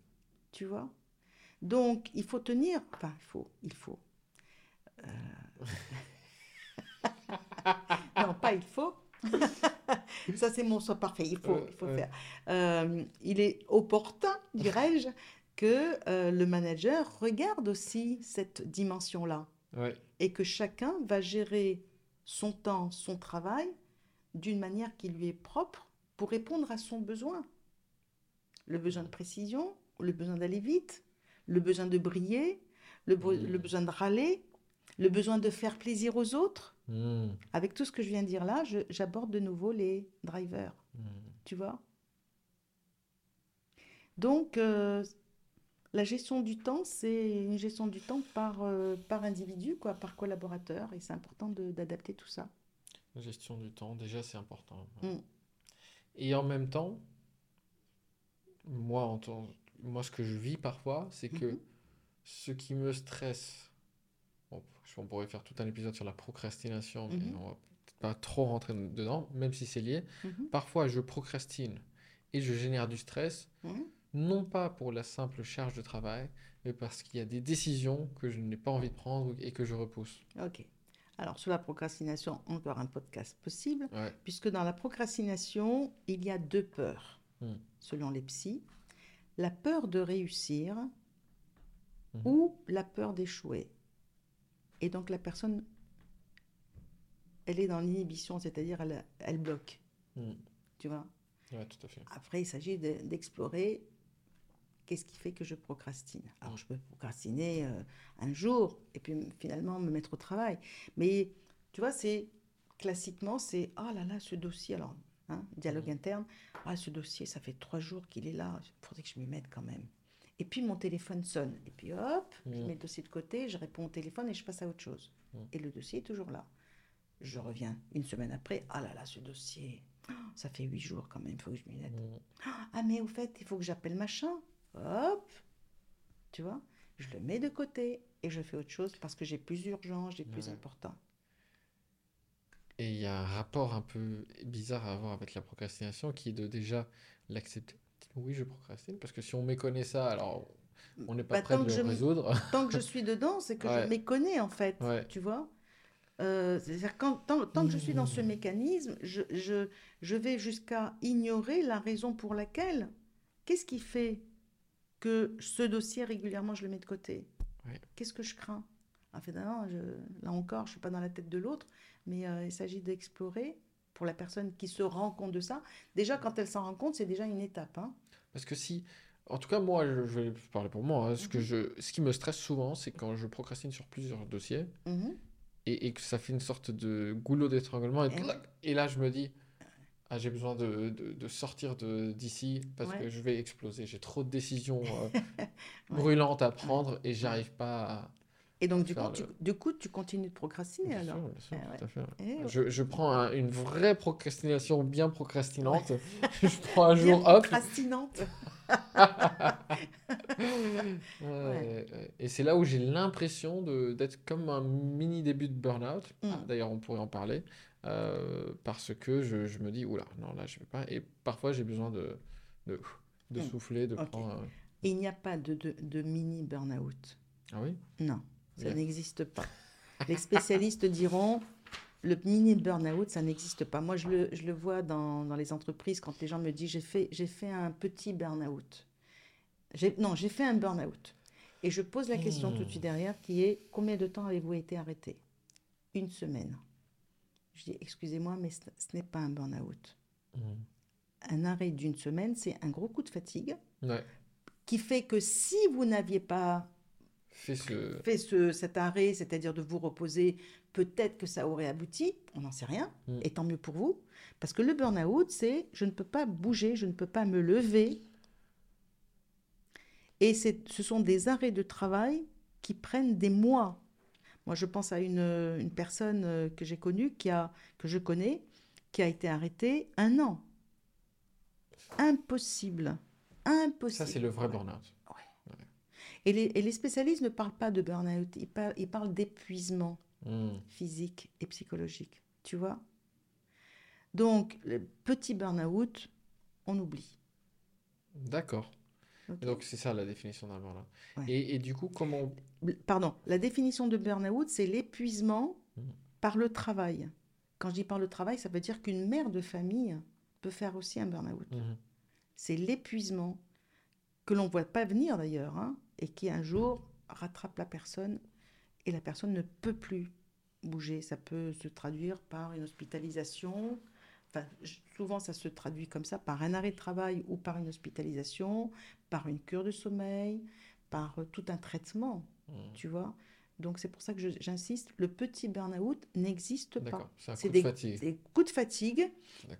tu vois. Donc, il faut tenir, enfin, il faut, il faut. Euh, (laughs) non, pas il faut. Ça, c'est mon soi parfait, il faut, il faut faire. Euh, il est opportun, dirais-je, que euh, le manager regarde aussi cette dimension-là Ouais. et que chacun va gérer son temps, son travail d'une manière qui lui est propre pour répondre à son besoin. Le besoin de précision, le besoin d'aller vite, le besoin de briller, le, be- Mm. le besoin de râler, le besoin de faire plaisir aux autres. Mm. Avec tout ce que je viens de dire là, j'aborde de nouveau les drivers, Mm. tu vois? Donc, euh, la gestion du temps, c'est une gestion du temps par, euh, par individu, quoi, par collaborateur, et c'est important d'adapter tout ça. La gestion du temps, déjà, c'est important. Mm. Et en même temps, moi, en tant- moi, ce que je vis parfois, c'est que Mhm. ce qui me stresse, bon, on pourrait faire tout un épisode sur la procrastination, mais Mhm. on va peut-être pas trop rentrer dedans, même si c'est lié. Mhm. Parfois, je procrastine et je génère du stress, Mhm. Non pas pour la simple charge de travail, mais parce qu'il y a des décisions que je n'ai pas envie de prendre et que je repousse. Ok. Alors, sur la procrastination, encore un podcast possible, Ouais. puisque dans la procrastination, il y a deux peurs, Mm. selon les psys. La peur de réussir Mhm. ou la peur d'échouer. Et donc, la personne, elle est dans l'inhibition, c'est-à-dire elle, elle bloque, Mm. tu vois? Ouais, tout à fait. Après, il s'agit de- d'explorer qu'est-ce qui fait que je procrastine? Alors, Mm. je peux procrastiner euh, un jour et puis finalement me mettre au travail. Mais tu vois, c'est classiquement, c'est ah là là, ce dossier, alors, hein, dialogue Mm. interne, ah ce dossier, ça fait trois jours qu'il est là, il faudrait que je m'y mette quand même. Et puis mon téléphone sonne. Et puis hop, je Mm. mets le dossier de côté, je réponds au téléphone et je passe à autre chose. Et le dossier est toujours là. Je reviens une semaine après, ah là là, ce dossier, oh, ça fait huit jours quand même, il faut que je m'y mette. Ah, mais au fait, il faut que j'appelle machin. Hop, tu vois, je le mets de côté et je fais autre chose parce que j'ai plus urgent, j'ai plus important. Et il y a un rapport un peu bizarre à avoir avec la procrastination qui est de déjà l'accepter. Oui, je procrastine, parce que si on méconnaît ça, alors on n'est pas Bah, prêt de le résoudre. (laughs) Tant que je suis dedans, c'est que Ouais. je méconnais en fait, Ouais. tu vois. Euh, c'est-à-dire tant, tant que je suis dans ce mécanisme, je, je, je vais jusqu'à ignorer la raison pour laquelle. Qu'est-ce qui fait que ce dossier régulièrement je le mets de côté. Qu'est-ce que je crains? En fait, non, je- là encore, je ne suis pas dans la tête de l'autre, mais euh, il s'agit d'explorer pour la personne qui se rend compte de ça. Déjà, quand elle s'en rend compte, c'est déjà une étape. hein. Parce que si, en tout cas, moi, je, je vais parler pour moi, hein, ce que Mhm. je, ce qui me stresse souvent, c'est quand je procrastine sur plusieurs dossiers Mhm. et, et que ça fait une sorte de goulot d'étranglement et, Eh et là, je me dis, ah, j'ai besoin de, de, de sortir de, d'ici parce Ouais. que je vais exploser. J'ai trop de décisions euh, (laughs) Ouais. brûlantes à prendre et j'arrive pas à... Et donc, du coup, tu, du coup, tu continues de procrastiner Bien alors. sûr, bien sûr, ouais. tout à fait. Eh ouais. Je, je prends un- une vraie procrastination bien procrastinante. (laughs) je prends un Bien jour, hop, procrastinante. (laughs) Ouais, ouais. Et c'est là où j'ai l'impression d'être comme un mini début de burn-out. Mm. Ah, D'ailleurs, on pourrait en parler. Euh, parce que je, je me dis, oula, non, là, je vais pas. Et parfois, j'ai besoin de, de, de Mm. souffler, de prendre. un- Et il n'y a pas de, de, de mini burn-out. Ah oui? Non, ça n'existe pas. (laughs) Les spécialistes diront le mini burn-out, ça n'existe pas. Moi, je le, je le vois dans, dans les entreprises quand les gens me disent j'ai fait, j'ai fait un petit burn-out. Non, j'ai fait un burn-out. Et je pose la question tout de suite derrière qui est combien de temps avez-vous été arrêté? Une semaine. Je dis excusez-moi, mais ce, ce n'est pas un burn-out. Mm. Un arrêt d'une semaine, c'est un gros coup de fatigue Ouais. qui fait que si vous n'aviez pas ce. fait ce, cet arrêt, c'est-à-dire de vous reposer, peut-être que ça aurait abouti, on n'en sait rien, Mm. et tant mieux pour vous. Parce que le burn-out, c'est je ne peux pas bouger, je ne peux pas me lever. Et ce sont des arrêts de travail qui prennent des mois. Moi, je pense à une, une personne euh, que j'ai connue, qui a, que je connais, qui a été arrêtée un an. Impossible. Impossible. Ça, c'est le vrai burn-out. Et les, et les spécialistes ne parlent pas de burn-out, ils, par- ils parlent d'épuisement Mm. physique et psychologique. Tu vois? Donc, le petit burn-out, on oublie. D'accord. Donc, c'est ça la définition d'un burn-out. Ouais. Et, et du coup, comment. Pardon, la définition de burn-out, c'est l'épuisement Mhm. par le travail. Quand je dis par le travail, ça veut dire qu'une mère de famille peut faire aussi un burn-out. Mhm. C'est l'épuisement que l'on ne voit pas venir d'ailleurs, hein, et qui un jour rattrape la personne et la personne ne peut plus bouger. Ça peut se traduire par une hospitalisation. Enfin, souvent, ça se traduit comme ça, par un arrêt de travail ou par une hospitalisation, par une cure de sommeil, par euh, tout un traitement, Mm. tu vois. Donc, c'est pour ça que j'insiste, le petit burn-out n'existe pas. C'est des, de des coups de fatigue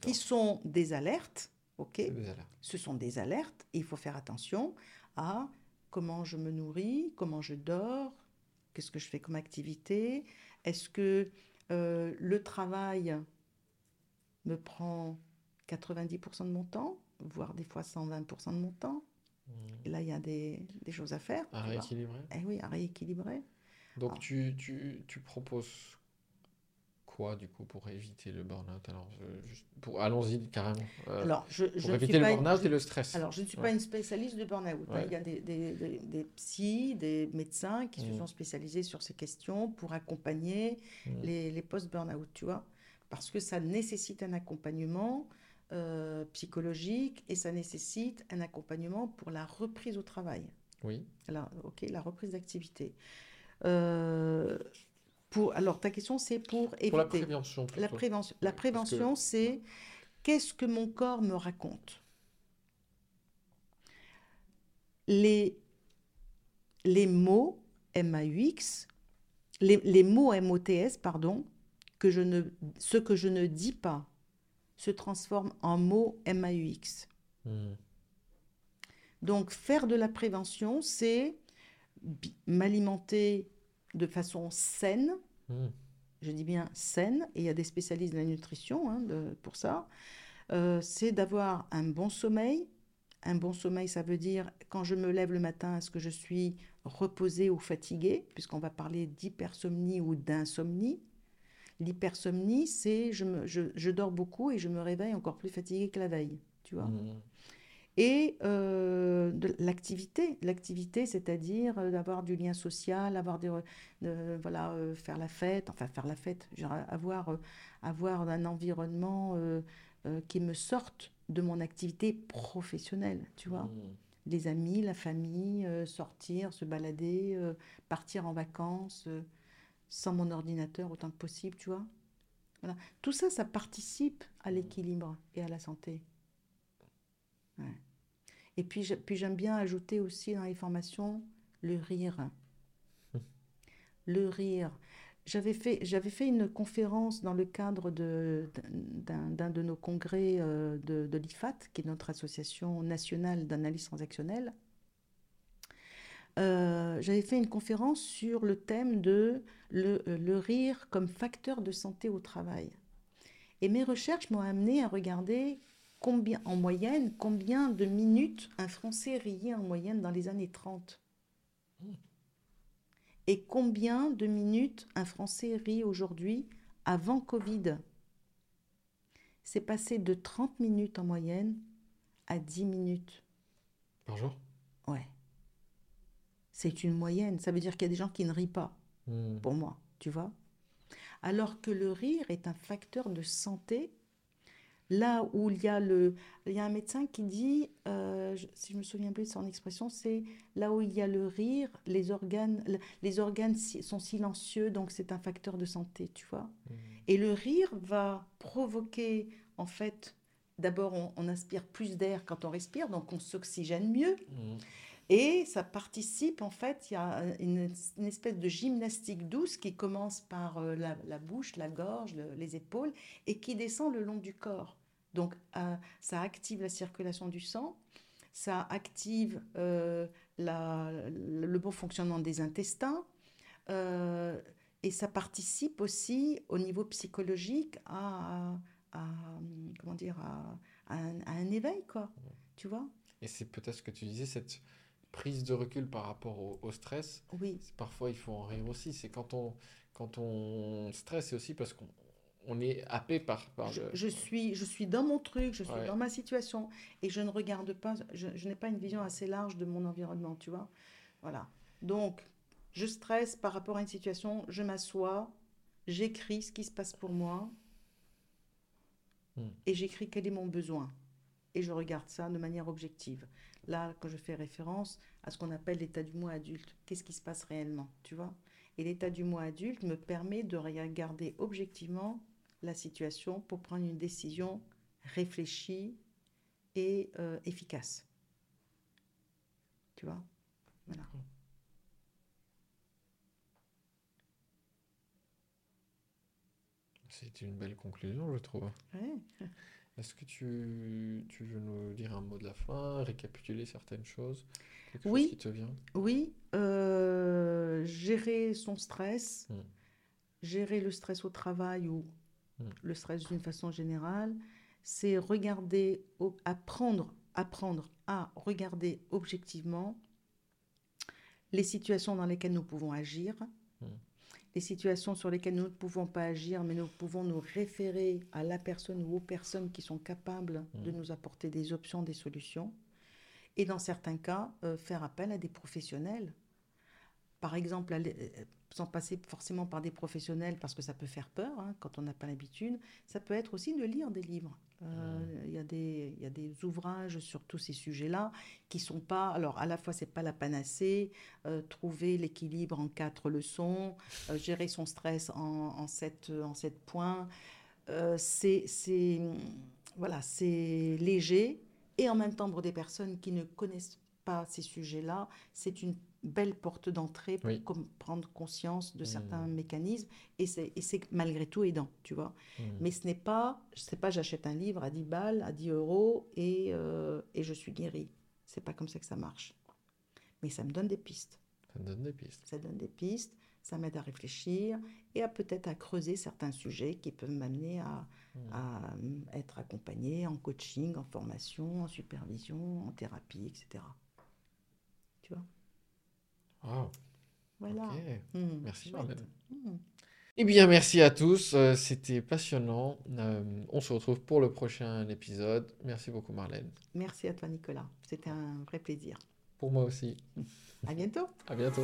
qui sont des alertes, ok? Des alertes. ce sont des alertes et il faut faire attention à comment je me nourris, comment je dors, qu'est-ce que je fais comme activité, est-ce que euh, le travail me prend 90% de mon temps, voire des fois 120% de mon temps. Mm. Et là, il y a des, des choses à faire. À rééquilibrer. Eh oui, à rééquilibrer. Donc Ah. tu, tu, tu proposes quoi du coup pour éviter le burn-out? Alors, pour... allons-y carrément. Euh, Alors, je, je pour éviter le burn-out et le stress. Alors, je ne suis pas une spécialiste de burn-out. hein. Il y a des, des, des, des psys, des médecins qui se Mm. sont spécialisés sur ces questions pour accompagner Mm. les, les post-burn-out, tu vois. Parce que ça nécessite un accompagnement euh, psychologique et ça nécessite un accompagnement pour la reprise au travail. Oui. La, ok, la reprise d'activité. Euh, pour, alors, ta question, c'est pour éviter. Pour la prévention La prévention, la que- prévention, c'est qu'est-ce que mon corps me raconte? Les, les mots MAUX, les, les mots MOTS, pardon, que je ne, ce que je ne dis pas se transforment en mots MAUX. Mm. Donc, faire de la prévention, c'est m'alimenter de façon saine, Mm. je dis bien saine, et il y a des spécialistes de la nutrition hein, de- pour ça, Euh, c'est d'avoir un bon sommeil. Un bon sommeil, ça veut dire quand je me lève le matin, est-ce que je suis reposée ou fatiguée, puisqu'on va parler d'hypersomnie ou d'insomnie. L'hypersomnie, c'est je, me- je, je dors beaucoup et je me réveille encore plus fatiguée que la veille, tu vois. Mm. Et euh, de l'activité, l'activité, c'est-à-dire euh, d'avoir du lien social, avoir des, voilà, euh, faire la fête, enfin faire la fête, avoir, avoir un environnement qui me sorte de mon activité professionnelle, tu vois. Mm. Les amis, la famille, euh, sortir, se balader, euh, partir en vacances, euh, sans mon ordinateur autant que possible, tu vois. Voilà. Tout ça, ça participe à l'équilibre et à la santé. Ouais. Et puis, j'ai- puis j'aime bien ajouter aussi dans les formations le rire. (laughs) Le rire. J'avais fait, j'avais fait une conférence dans le cadre de, d'un, d'un de nos congrès euh, de, de l'IFAT, qui est notre association nationale d'analyse transactionnelle. Euh, j'avais fait une conférence sur le thème de le, le rire comme facteur de santé au travail. Et mes recherches m'ont amené à regarder combien, en moyenne, combien de minutes un Français riait en moyenne dans les années 30. Et combien de minutes un Français rit aujourd'hui avant Covid. C'est passé de 30 minutes en moyenne à 10 minutes. Par jour? Ouais. C'est une moyenne. Ça veut dire qu'il y a des gens qui ne rient pas, Mm. pour moi, tu vois. Alors que le rire est un facteur de santé. Là où il y a le, il y a un médecin qui dit, euh, je- si je me souviens plus de son expression, c'est là où il y a le rire, les organes, les organes si- sont silencieux, donc c'est un facteur de santé, tu vois. Mm. Et le rire va provoquer, en fait, d'abord on, on inspire plus d'air quand on respire, donc on s'oxygène mieux. Mm. Et ça participe, en fait, il y a une, une espèce de gymnastique douce qui commence par euh, la, la bouche, la gorge, le- les épaules, et qui descend le long du corps. Donc, euh, ça active la circulation du sang, ça active euh, la- le bon fonctionnement des intestins, euh, et ça participe aussi au niveau psychologique à, à- à, comment dire, à, à un, à un éveil, quoi. Tu vois? Et c'est peut-être ce que tu disais, cette prise de recul par rapport au, au stress. Oui. Parfois, il faut en rire aussi. C'est quand on, quand on stresse, c'est aussi parce qu'on on est happé par, par Je, le- je suis, je suis dans mon truc, je suis Ouais. dans ma situation et je ne regarde pas, je, je n'ai pas une vision assez large de mon environnement, tu vois. Voilà. Donc, je stresse par rapport à une situation, je m'assois, j'écris ce qui se passe pour moi Hmm. et j'écris quel est mon besoin. Et je regarde ça de manière objective. Là, quand je fais référence à ce qu'on appelle l'état du moi adulte, qu'est-ce qui se passe réellement, tu vois? Et l'état du moi adulte me permet de regarder objectivement la situation pour prendre une décision réfléchie et euh, efficace. Tu vois? Voilà. C'est une belle conclusion, je trouve. Ouais. (laughs) Est-ce que tu, tu veux nous dire un mot de la fin, récapituler certaines choses? Quelque Oui. chose qui te vient? Oui, euh, gérer son stress, Mm. gérer le stress au travail ou Mm. le stress d'une façon générale, c'est regarder, apprendre, apprendre à regarder objectivement les situations dans lesquelles nous pouvons agir, Mm. Les situations sur lesquelles nous ne pouvons pas agir, mais nous pouvons nous référer à la personne ou aux personnes qui sont capables de Mm. nous apporter des options, des solutions. Et dans certains cas, euh, faire appel à des professionnels. Par exemple, aller- euh, sans passer forcément par des professionnels, parce que ça peut faire peur hein, quand on n'a pas l'habitude, ça peut être aussi de lire des livres. Euh, Il y, a des- y a des ouvrages sur tous ces sujets-là qui sont pas. Alors, à la fois, c'est pas la panacée, euh, trouver l'équilibre en quatre leçons, euh, gérer son stress en, en, sept, en points. C'est- voilà, c'est léger et en même temps pour des personnes qui ne connaissent pas ces sujets-là, c'est une belle porte d'entrée pour Oui. prendre conscience de Mm. certains mécanismes et c'est et c'est malgré tout aidant, tu vois. Mm. Mais ce n'est pas, je sais pas, j'achète un livre à 10 balles, à 10 euros et, euh, et je suis guéri. C'est pas comme ça que ça marche. Mais ça me donne des pistes. Ça me donne des pistes. Ça donne des pistes, ça m'aide à réfléchir et à peut-être à creuser certains sujets qui peuvent m'amener à, Mm. à euh, être accompagné en coaching, en formation, en supervision, en thérapie, etc. Wow. Voilà. Hmm, Merci. Marlène. Hmm. Eh bien, merci à tous. euh, C'était passionnant. Euh, on se retrouve pour le prochain épisode. Merci beaucoup, Marlène. Merci à toi, Nicolas. C'était un vrai plaisir. Pour moi aussi. (laughs) À bientôt. À bientôt.